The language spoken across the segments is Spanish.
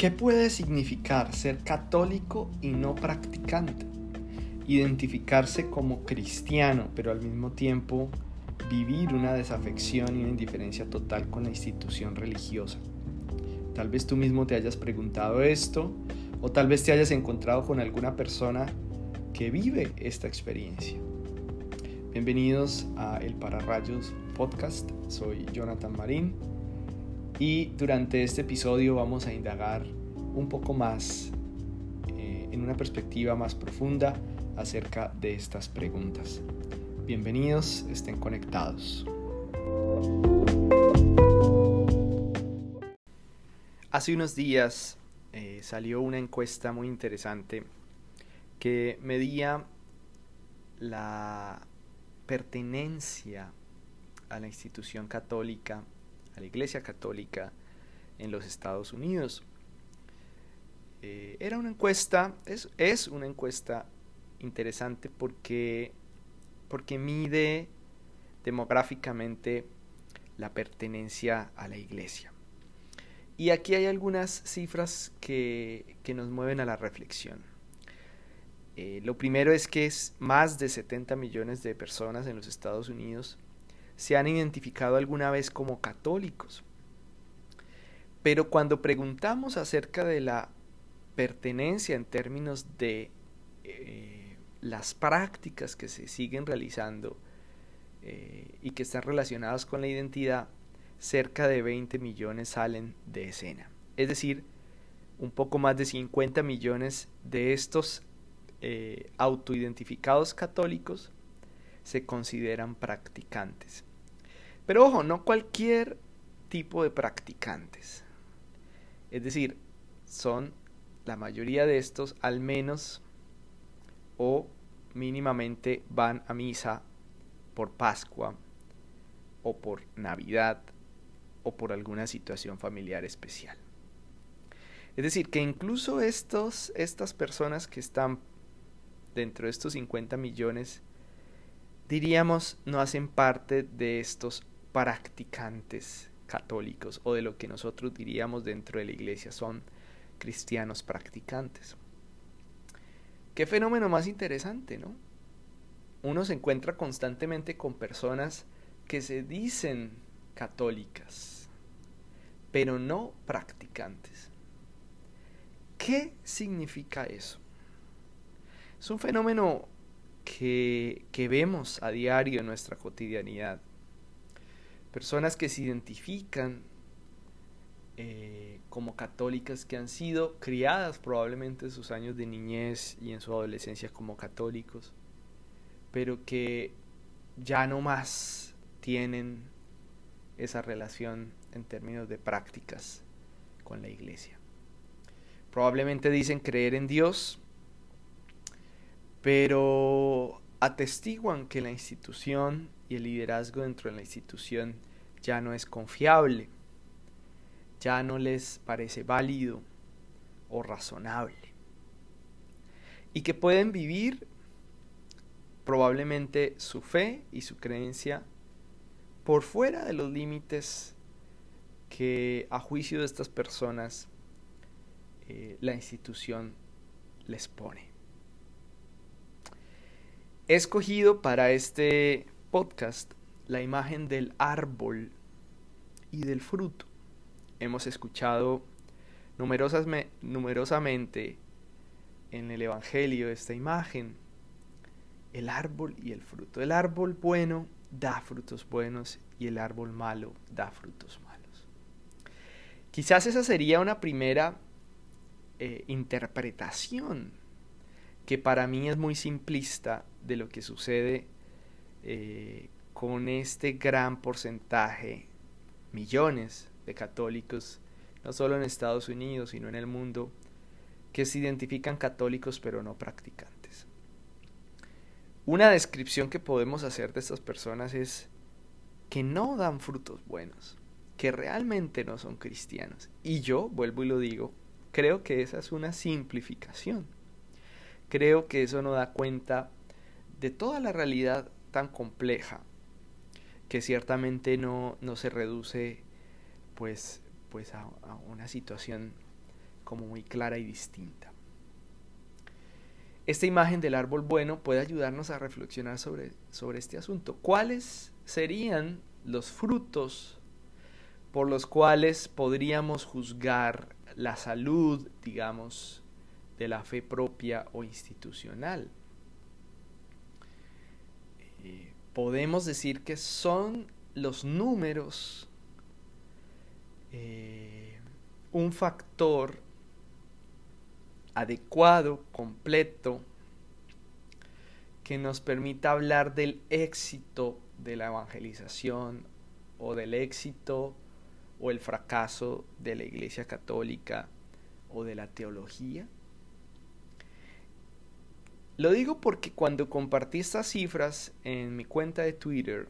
¿Qué puede significar ser católico y no practicante? Identificarse como cristiano, pero al mismo tiempo vivir una desafección y una indiferencia total con la institución religiosa. Tal vez tú mismo te hayas preguntado esto o tal vez te hayas encontrado con alguna persona que vive esta experiencia. Bienvenidos a El Pararrayos Podcast, soy Jonathan Marín y durante este episodio vamos a indagar un poco más eh, en una perspectiva más profunda acerca de estas preguntas. Bienvenidos, estén conectados. Hace unos días eh, salió una encuesta muy interesante que medía la pertenencia a la institución católica, la Iglesia Católica en los Estados Unidos. Eh, era una encuesta, es, es, una encuesta interesante porque, porque mide demográficamente la pertenencia a la iglesia. Y aquí hay algunas cifras que, que nos mueven a la reflexión. Eh, lo primero es que es más de 70 millones de personas en los Estados Unidos se han identificado alguna vez como católicos. Pero cuando preguntamos acerca de la pertenencia en términos de eh, las prácticas que se siguen realizando eh, y que están relacionadas con la identidad, cerca de 20 millones salen de escena. Es decir, un poco más de 50 millones de estos eh, autoidentificados católicos se consideran practicantes. Pero ojo, no cualquier tipo de practicantes. Es decir, son la mayoría de estos al menos o mínimamente van a misa por Pascua o por Navidad o por alguna situación familiar especial. Es decir, que incluso estos, estas personas que están dentro de estos 50 millones, diríamos, no hacen parte de estos practicantes católicos o de lo que nosotros diríamos dentro de la iglesia son cristianos practicantes. Qué fenómeno más interesante, ¿no? Uno se encuentra constantemente con personas que se dicen católicas, pero no practicantes. ¿Qué significa eso? Es un fenómeno que, que vemos a diario en nuestra cotidianidad. Personas que se identifican eh, como católicas que han sido criadas probablemente en sus años de niñez y en su adolescencia como católicos, pero que ya no más tienen esa relación en términos de prácticas con la iglesia. Probablemente dicen creer en Dios, pero atestiguan que la institución y el liderazgo dentro de la institución ya no es confiable ya no les parece válido o razonable. Y que pueden vivir probablemente su fe y su creencia por fuera de los límites que a juicio de estas personas eh, la institución les pone. He escogido para este podcast la imagen del árbol y del fruto hemos escuchado numerosas, numerosamente en el Evangelio esta imagen, el árbol y el fruto. El árbol bueno da frutos buenos y el árbol malo da frutos malos. Quizás esa sería una primera eh, interpretación que para mí es muy simplista de lo que sucede eh, con este gran porcentaje, millones de católicos, no solo en Estados Unidos, sino en el mundo, que se identifican católicos pero no practicantes. Una descripción que podemos hacer de estas personas es que no dan frutos buenos, que realmente no son cristianos. Y yo, vuelvo y lo digo, creo que esa es una simplificación. Creo que eso no da cuenta de toda la realidad tan compleja que ciertamente no, no se reduce pues, pues a, una situación como muy clara y distinta. Esta imagen del árbol bueno puede ayudarnos a reflexionar sobre, sobre este asunto. ¿Cuáles serían los frutos por los cuales podríamos juzgar la salud, digamos, de la fe propia o institucional? Eh, podemos decir que son los números eh, un factor adecuado, completo, que nos permita hablar del éxito de la evangelización o del éxito o el fracaso de la Iglesia Católica o de la teología? Lo digo porque cuando compartí estas cifras en mi cuenta de Twitter,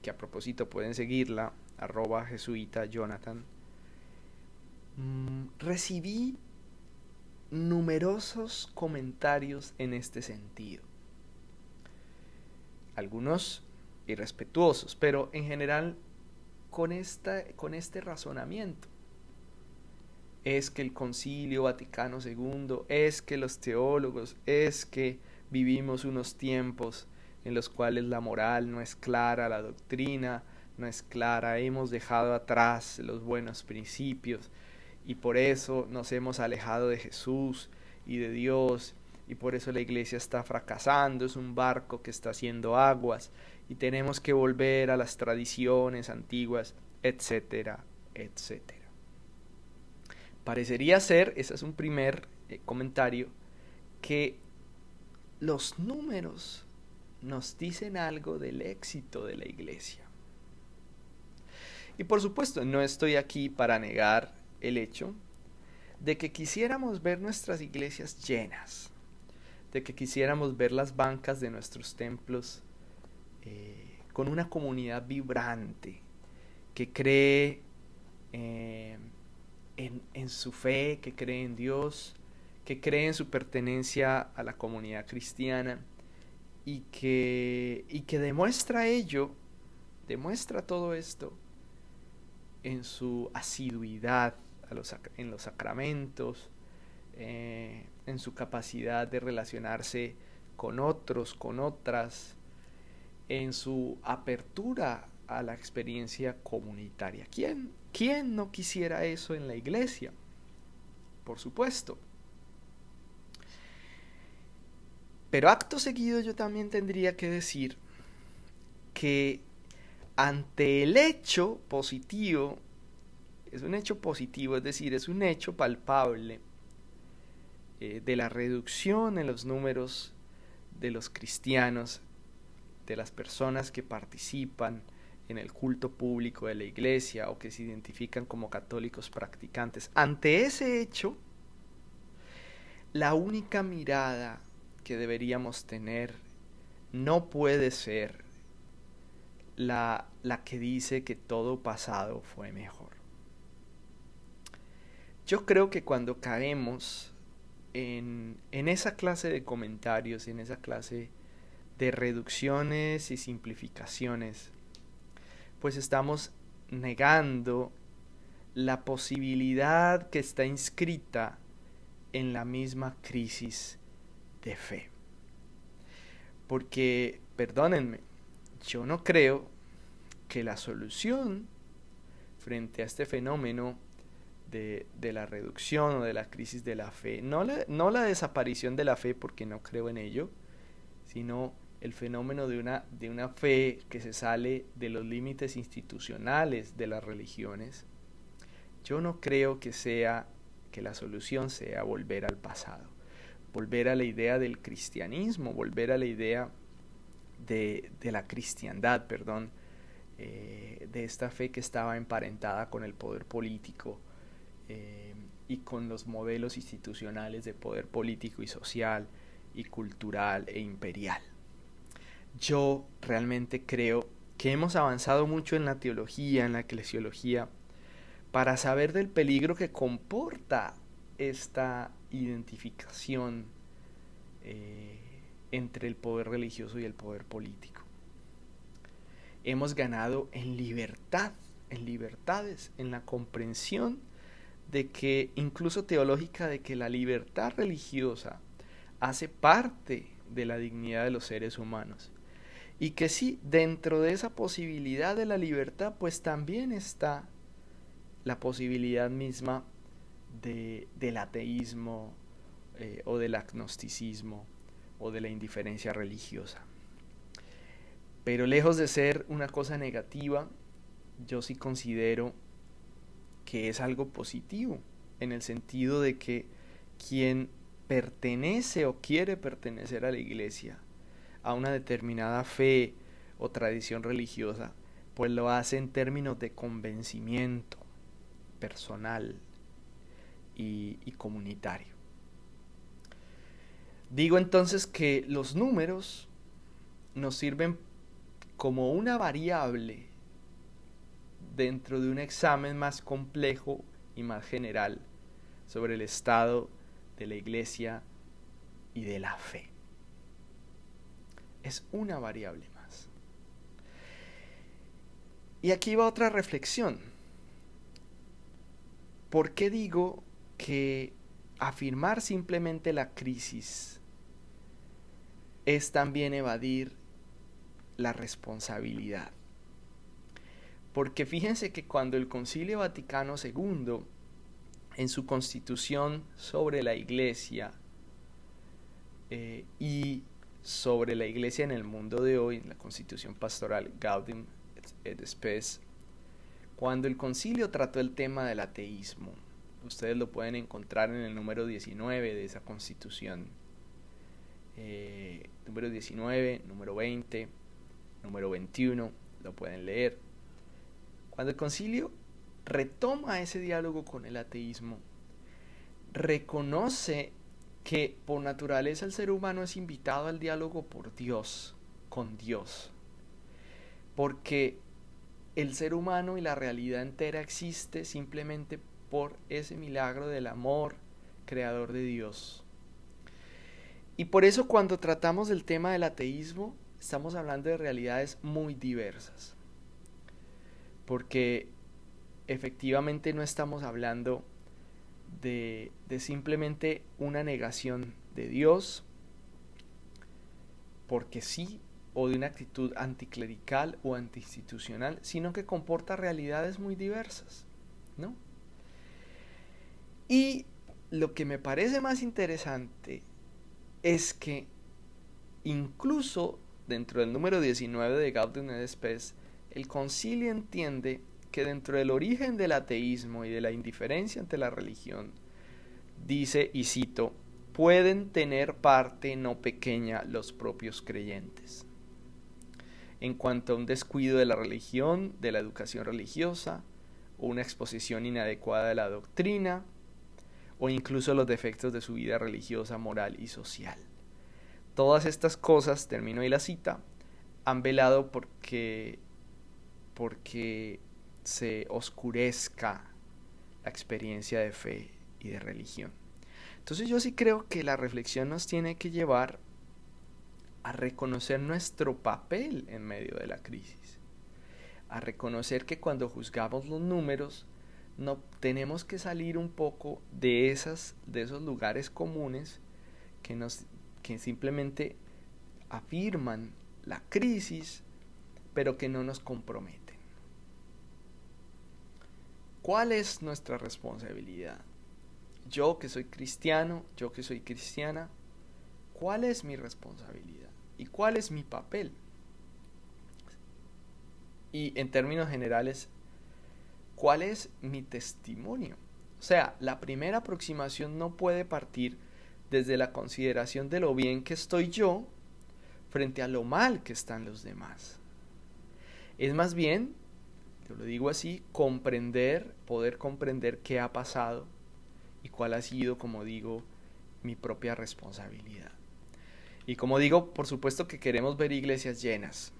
que a propósito pueden seguirla, arroba jesuita Jonathan, mm, recibí numerosos comentarios en este sentido. Algunos irrespetuosos, pero en general con, esta, con este razonamiento. Es que el concilio Vaticano II, es que los teólogos, es que vivimos unos tiempos en los cuales la moral no es clara, la doctrina no es clara, hemos dejado atrás los buenos principios y por eso nos hemos alejado de Jesús y de Dios y por eso la iglesia está fracasando, es un barco que está haciendo aguas y tenemos que volver a las tradiciones antiguas, etcétera, etcétera. Parecería ser, ese es un primer eh, comentario, que los números nos dicen algo del éxito de la iglesia. Y por supuesto, no estoy aquí para negar el hecho de que quisiéramos ver nuestras iglesias llenas, de que quisiéramos ver las bancas de nuestros templos eh, con una comunidad vibrante que cree eh, en, su fe, que cree en Dios, que cree en su pertenencia a la comunidad cristiana y que, y que demuestra ello, demuestra todo esto en su asiduidad a los, en los sacramentos, eh, en su capacidad de relacionarse con otros, con otras, en su apertura a la experiencia comunitaria. ¿Quién, ¿Quién no quisiera eso en la iglesia? Por supuesto. Pero acto seguido yo también tendría que decir que ante el hecho positivo, es un hecho positivo, es decir, es un hecho palpable eh, de la reducción en los números de los cristianos, de las personas que participan en el culto público de la iglesia o que se identifican como católicos practicantes. Ante ese hecho, la única mirada que deberíamos tener no puede ser la, la que dice que todo pasado fue mejor. Yo creo que cuando caemos en, en esa clase de comentarios, en esa clase de reducciones y simplificaciones, pues estamos negando la posibilidad que está inscrita en la misma crisis de fe. Porque, perdónenme, yo no creo que la solución frente a este fenómeno de, la reducción o de la crisis de la fe, no la, no la desaparición de la fe porque no creo en ello, sino el fenómeno de una, de una fe que se sale de los límites institucionales de las religiones, yo no creo que sea que la solución sea volver al pasado volver a la idea del cristianismo, volver a la idea de, la cristiandad, perdón, eh, de esta fe que estaba emparentada con el poder político eh, y con los modelos institucionales de poder político y social y cultural e imperial. Yo realmente creo que hemos avanzado mucho en la teología, en la eclesiología, para saber del peligro que comporta esta identificación eh, entre el poder religioso y el poder político. Hemos ganado en libertad, en libertades, en la comprensión de que, incluso teológica, de que la libertad religiosa hace parte de la dignidad de los seres humanos. Y que sí, dentro de esa posibilidad de la libertad, pues también está la posibilidad misma de, del ateísmo eh, o del agnosticismo o de la indiferencia religiosa. Pero lejos de ser una cosa negativa, yo sí considero que es algo positivo, en el sentido de que quien pertenece o quiere pertenecer a la iglesia, a una determinada fe o tradición religiosa, pues lo hace en términos de convencimiento personal y, y comunitario. Digo entonces que los números nos sirven como una variable dentro de un examen más complejo y más general sobre el estado de la iglesia y de la fe. Es una variable más. Y aquí va otra reflexión. ¿Por qué digo que afirmar simplemente la crisis es también evadir la responsabilidad. Porque fíjense que cuando el Concilio Vaticano II, en su constitución sobre la Iglesia eh, y sobre la Iglesia en el mundo de hoy, la constitución pastoral Gaudium et Spes, cuando el concilio trató el tema del ateísmo, ustedes lo pueden encontrar en el número 19 de esa constitución, eh, número 19, número 20, número 21, lo pueden leer. Cuando el concilio retoma ese diálogo con el ateísmo, reconoce que por naturaleza el ser humano es invitado al diálogo por Dios, con Dios. Porque el ser humano y la realidad entera existe simplemente por ese milagro del amor creador de Dios. Y por eso cuando tratamos del tema del ateísmo, estamos hablando de realidades muy diversas. Porque efectivamente no estamos hablando de, simplemente una negación de Dios, porque sí, o de una actitud anticlerical o antiinstitucional, sino que comporta realidades muy diversas, ¿no? Y lo que me parece más interesante es que incluso dentro del número 19 de Gaudium et el concilio entiende que dentro del origen del ateísmo y de la indiferencia ante la religión, dice, y cito, pueden tener parte no pequeña los propios creyentes. En cuanto a un descuido de la religión, de la educación religiosa, o una exposición inadecuada de la doctrina, o incluso los defectos de su vida religiosa, moral y social. Todas estas cosas, termino ahí la cita, han velado porque, porque se oscurezca la experiencia de fe y de religión. Entonces yo sí creo que la reflexión nos tiene que llevar a reconocer nuestro papel en medio de la crisis, a reconocer que cuando juzgamos los números no tenemos que salir un poco de esas de esos lugares comunes que nos que simplemente afirman la crisis pero que no nos comprometen. ¿Cuál es nuestra responsabilidad? Yo que soy cristiano, yo que soy cristiana, ¿cuál es mi responsabilidad? ¿Y cuál es mi papel? Y en términos generales, ¿Cuál es mi testimonio? O sea, la primera aproximación no puede partir desde la consideración de lo bien que estoy yo frente a lo mal que están los demás. Es más bien, lo digo así, comprender, poder comprender qué ha pasado y cuál ha sido, como digo, mi propia responsabilidad. Y como digo, por supuesto que queremos ver iglesias llenas.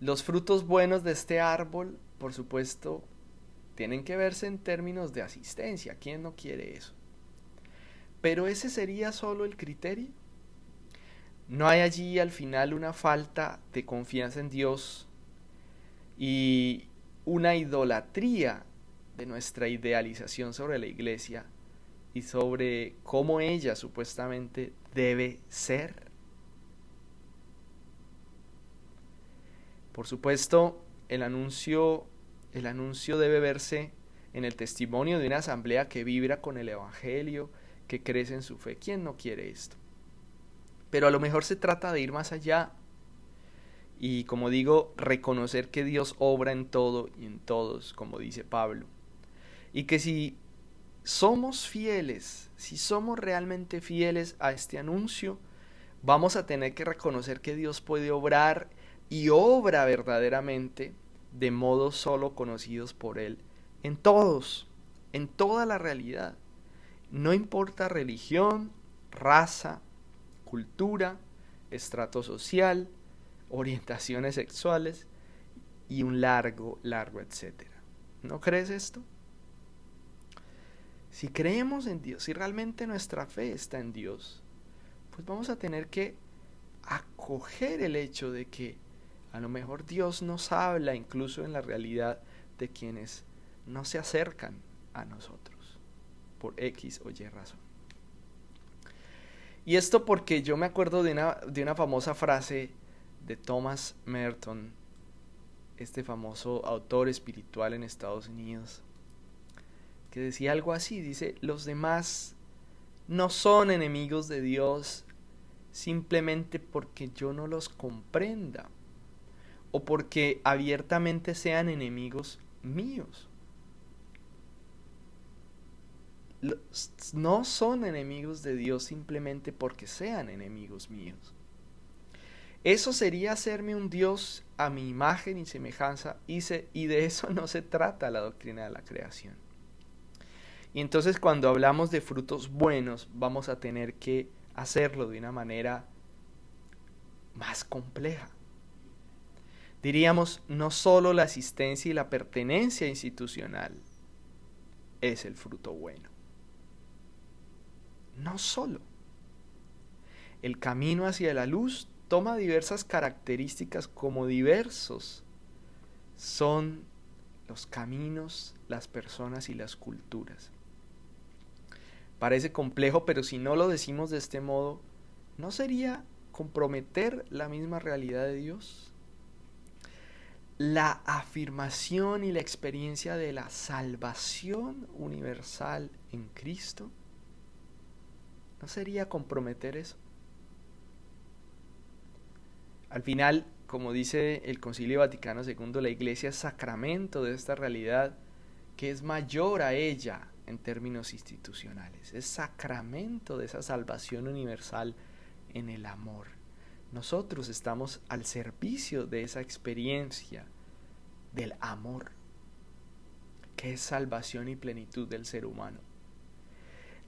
Los frutos buenos de este árbol, por supuesto, tienen que verse en términos de asistencia. ¿Quién no quiere eso? Pero ese sería solo el criterio. No hay allí al final una falta de confianza en Dios y una idolatría de nuestra idealización sobre la iglesia y sobre cómo ella supuestamente debe ser. Por supuesto, el anuncio, el anuncio debe verse en el testimonio de una asamblea que vibra con el Evangelio, que crece en su fe. ¿Quién no quiere esto? Pero a lo mejor se trata de ir más allá y, como digo, reconocer que Dios obra en todo y en todos, como dice Pablo. Y que si somos fieles, si somos realmente fieles a este anuncio, vamos a tener que reconocer que Dios puede obrar y obra verdaderamente de modos solo conocidos por Él en todos, en toda la realidad. No importa religión, raza, cultura, estrato social, orientaciones sexuales y un largo, largo etcétera. ¿No crees esto? Si creemos en Dios, si realmente nuestra fe está en Dios, pues vamos a tener que acoger el hecho de que a lo mejor Dios nos habla incluso en la realidad de quienes no se acercan a nosotros por X o Y razón. Y esto porque yo me acuerdo de una, de una famosa frase de Thomas Merton, este famoso autor espiritual en Estados Unidos, que decía algo así, dice, los demás no son enemigos de Dios simplemente porque yo no los comprenda o porque abiertamente sean enemigos míos. No son enemigos de Dios simplemente porque sean enemigos míos. Eso sería hacerme un Dios a mi imagen y semejanza y, y de eso no se trata la doctrina de la creación. Y entonces cuando hablamos de frutos buenos vamos a tener que hacerlo de una manera más compleja diríamos, no solo la asistencia y la pertenencia institucional es el fruto bueno. No solo. El camino hacia la luz toma diversas características como diversos son los caminos, las personas y las culturas. Parece complejo, pero si no lo decimos de este modo, ¿no sería comprometer la misma realidad de Dios? la afirmación y la experiencia de la salvación universal en Cristo? ¿No sería comprometer eso? Al final, como dice el Concilio Vaticano II, la Iglesia es sacramento de esta realidad que es mayor a ella en términos institucionales. Es sacramento de esa salvación universal en el amor. Nosotros estamos al servicio de esa experiencia del amor, que es salvación y plenitud del ser humano.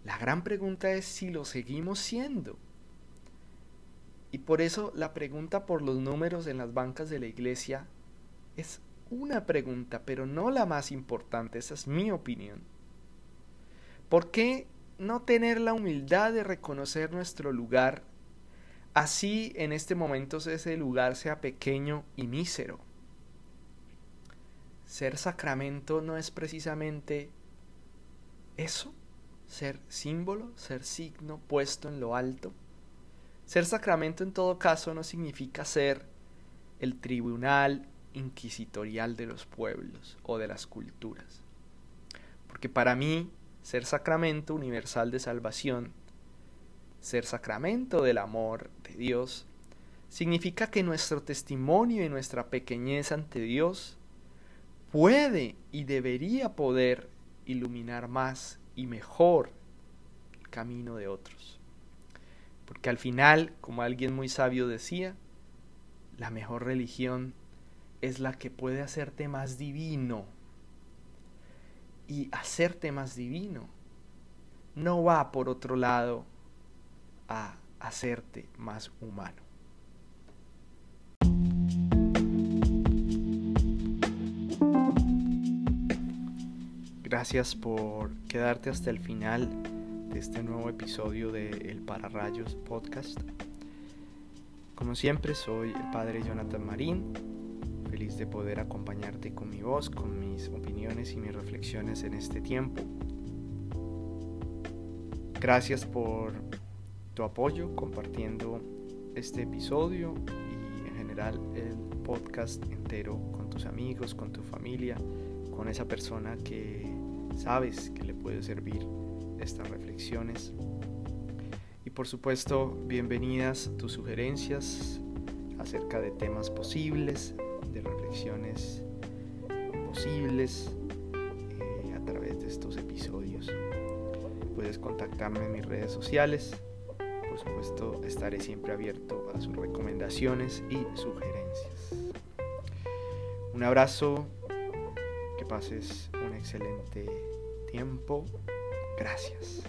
La gran pregunta es si lo seguimos siendo. Y por eso la pregunta por los números en las bancas de la iglesia es una pregunta, pero no la más importante, esa es mi opinión. ¿Por qué no tener la humildad de reconocer nuestro lugar Así en este momento ese lugar sea pequeño y mísero. Ser sacramento no es precisamente eso, ser símbolo, ser signo puesto en lo alto. Ser sacramento en todo caso no significa ser el tribunal inquisitorial de los pueblos o de las culturas. Porque para mí, ser sacramento universal de salvación ser sacramento del amor de Dios, significa que nuestro testimonio y nuestra pequeñez ante Dios puede y debería poder iluminar más y mejor el camino de otros. Porque al final, como alguien muy sabio decía, la mejor religión es la que puede hacerte más divino. Y hacerte más divino no va por otro lado a hacerte más humano. Gracias por quedarte hasta el final de este nuevo episodio de El Pararrayos Podcast. Como siempre, soy el padre Jonathan Marín. feliz de poder acompañarte con mi voz, con mis opiniones y mis reflexiones en este tiempo. Gracias por tu apoyo compartiendo este episodio y en general el podcast entero con tus amigos, con tu familia, con esa persona que sabes que le puede servir estas reflexiones. Y por supuesto, bienvenidas tus sugerencias acerca de temas posibles, de reflexiones posibles eh, a través de estos episodios. Puedes contactarme en mis redes sociales. Por supuesto, estaré siempre abierto a sus recomendaciones y sugerencias. Un abrazo, que pases un excelente tiempo. Gracias.